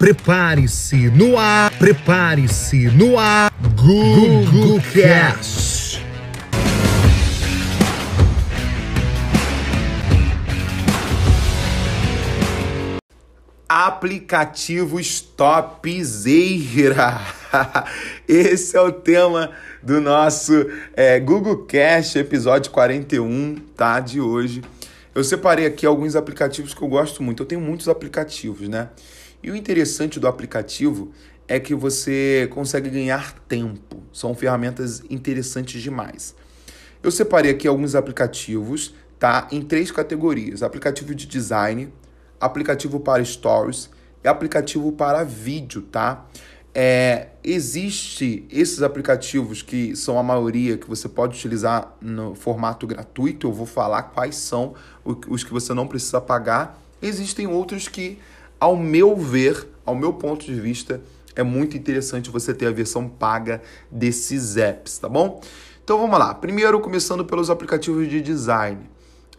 Prepare-se no ar, prepare-se no ar, Google Cast. Aplicativos topzera. Esse é o tema do nosso é, Google Cast, episódio 41, tá? De hoje. Eu separei aqui alguns aplicativos que eu gosto muito. Eu tenho muitos aplicativos, né? E o interessante do aplicativo é que você consegue ganhar tempo. São ferramentas interessantes demais. Eu separei aqui alguns aplicativos, tá? Em três categorias: aplicativo de design, aplicativo para stories e aplicativo para vídeo, tá? É, existe esses aplicativos que são a maioria que você pode utilizar no formato gratuito. Eu vou falar quais são os que você não precisa pagar. Existem outros que ao meu ver, ao meu ponto de vista, é muito interessante você ter a versão paga desses apps, tá bom? Então vamos lá. Primeiro, começando pelos aplicativos de design.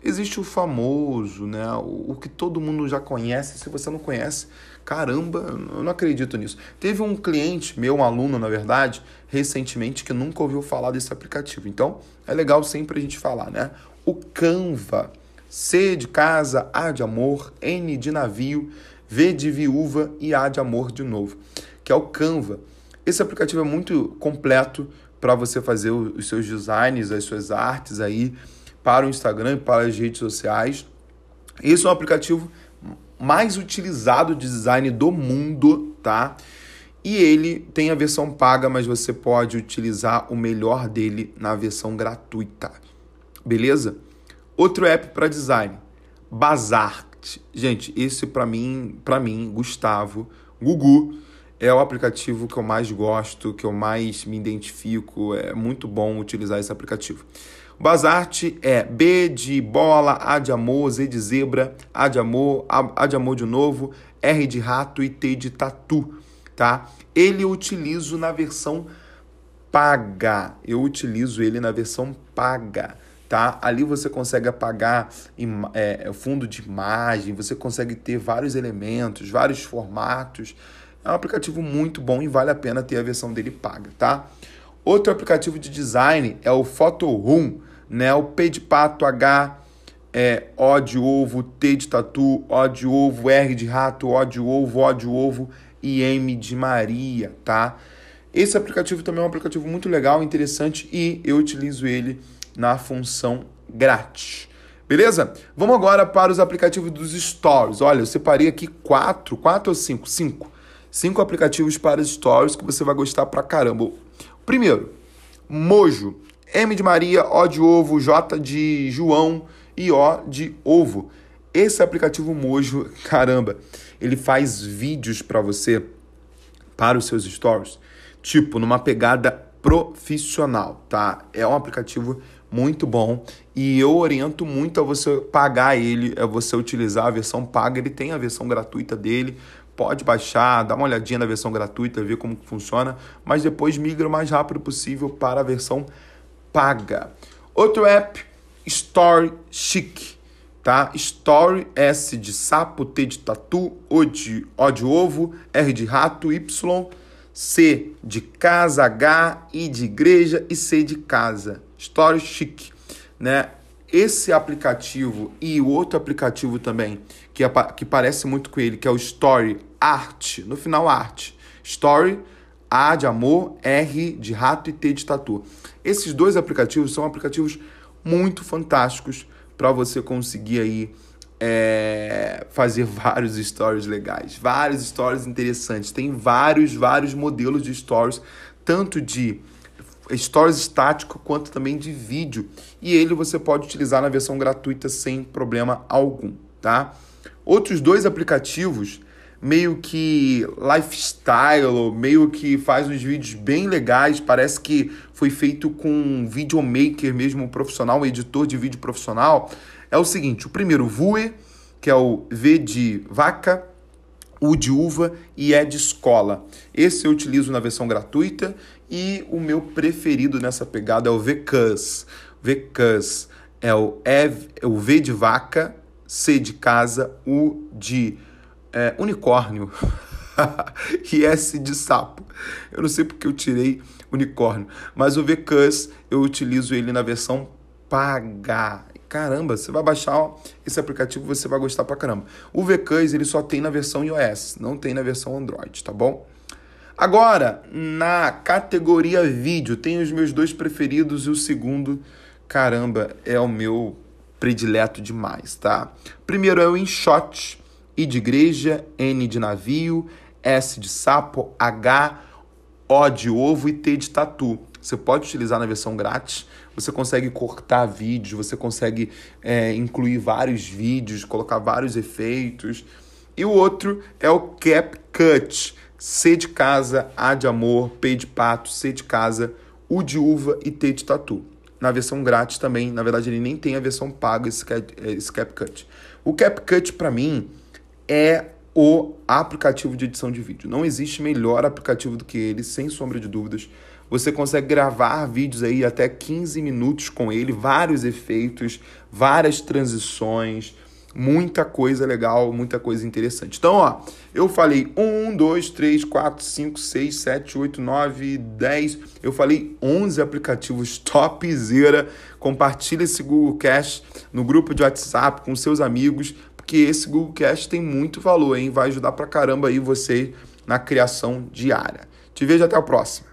Existe o famoso, né? O que todo mundo já conhece. Se você não conhece, caramba, eu não acredito nisso. Teve um cliente, meu um aluno, na verdade, recentemente, que nunca ouviu falar desse aplicativo. Então, é legal sempre a gente falar, né? O Canva. C de casa, A de amor, N de navio V de viúva e A de amor de novo, que é o Canva. Esse aplicativo é muito completo para você fazer os seus designs, as suas artes aí para o Instagram e para as redes sociais. Esse é o aplicativo mais utilizado de design do mundo, tá? E ele tem a versão paga, mas você pode utilizar o melhor dele na versão gratuita. Beleza? Outro app para design, Bazar. Gente, esse para mim, para mim, Gustavo, Gugu, é o aplicativo que eu mais gosto, que eu mais me identifico. É muito bom utilizar esse aplicativo. O é B de bola, A de amor, Z de zebra, A de amor, A, de amor de novo, R de rato e T de tatu, tá? Ele eu utilizo na versão paga. Eu utilizo ele na versão paga tá? Ali você consegue apagar é, fundo de imagem, você consegue ter vários elementos, vários formatos. É um aplicativo muito bom e vale a pena ter a versão dele paga, tá? Outro aplicativo de design é o Photoroom, né? O P de pato, H, é, O de ovo, T de tatu, O de ovo, R de rato, O de ovo, O de ovo e M de Maria, tá? Esse aplicativo também é um aplicativo muito legal, interessante e eu utilizo ele na função grátis. Beleza? Vamos agora para os aplicativos dos Stories. Olha, eu separei aqui quatro, quatro ou cinco? Cinco. Cinco aplicativos para Stories que você vai gostar pra caramba. Primeiro, Mojo. M de Maria, O de ovo, J de João e O de ovo. Esse aplicativo Mojo, caramba, ele faz vídeos para você, para os seus stories, tipo numa pegada profissional, tá? É um aplicativo muito bom e eu oriento muito a você pagar ele, a você utilizar a versão paga. Ele tem a versão gratuita dele, pode baixar, dar uma olhadinha na versão gratuita, ver como funciona, mas depois migra o mais rápido possível para a versão paga. Outro app, Story Chic, tá? Story S de sapo, T de tatu, O de, o de ovo, R de rato, Y, C de casa, H, I de igreja e C de casa. Story Chic, né? Esse aplicativo e o outro aplicativo também, que, é, que parece muito com ele, que é o Story Art, no final Art. Story, A de amor, R de rato e T de tatu. Esses dois aplicativos são aplicativos muito fantásticos para você conseguir aí é, fazer vários stories legais, vários stories interessantes. Tem vários, vários modelos de stories, tanto de stories estático quanto também de vídeo. E ele você pode utilizar na versão gratuita sem problema algum, tá? Outros dois aplicativos meio que lifestyle, meio que faz uns vídeos bem legais, parece que foi feito com um videomaker mesmo, um profissional, um editor de vídeo profissional. É o seguinte, o primeiro, Vue, que é o V de vaca, U de uva e E de escola. Esse eu utilizo na versão gratuita e o meu preferido nessa pegada é o VCUS. VCUS é o, e, é o V de vaca, C de casa, U de é, unicórnio. e S de sapo. Eu não sei porque eu tirei unicórnio, mas o VCUS eu utilizo ele na versão paga. Caramba, você vai baixar esse aplicativo, você vai gostar pra caramba. O VCUS ele só tem na versão iOS, não tem na versão Android, tá bom? Agora, na categoria vídeo, tem os meus dois preferidos e o segundo, caramba, é o meu predileto demais, tá? Primeiro é o InShot, I de igreja, N de navio, S de sapo, H, O de ovo e T de tatu. Você pode utilizar na versão grátis, você consegue cortar vídeos, você consegue é, incluir vários vídeos, colocar vários efeitos. E o outro é o CapCut, C de casa, A de amor, P de pato, C de casa, U de uva e T de tatu. Na versão grátis também, na verdade ele nem tem a versão paga esse, esse CapCut. O CapCut para mim é o aplicativo de edição de vídeo. Não existe melhor aplicativo do que ele, sem sombra de dúvidas. Você consegue gravar vídeos aí até 15 minutos com ele, vários efeitos, várias transições, muita coisa legal, muita coisa interessante. Então, ó, eu falei 1, 2, 3, 4, 5, 6, 7, 8, 9, 10. Eu falei 11 aplicativos topzera. Compartilha esse Google Cash no grupo de WhatsApp com seus amigos porque esse Google Cast tem muito valor, hein? Vai ajudar pra caramba aí você na criação diária. Te vejo até a próxima.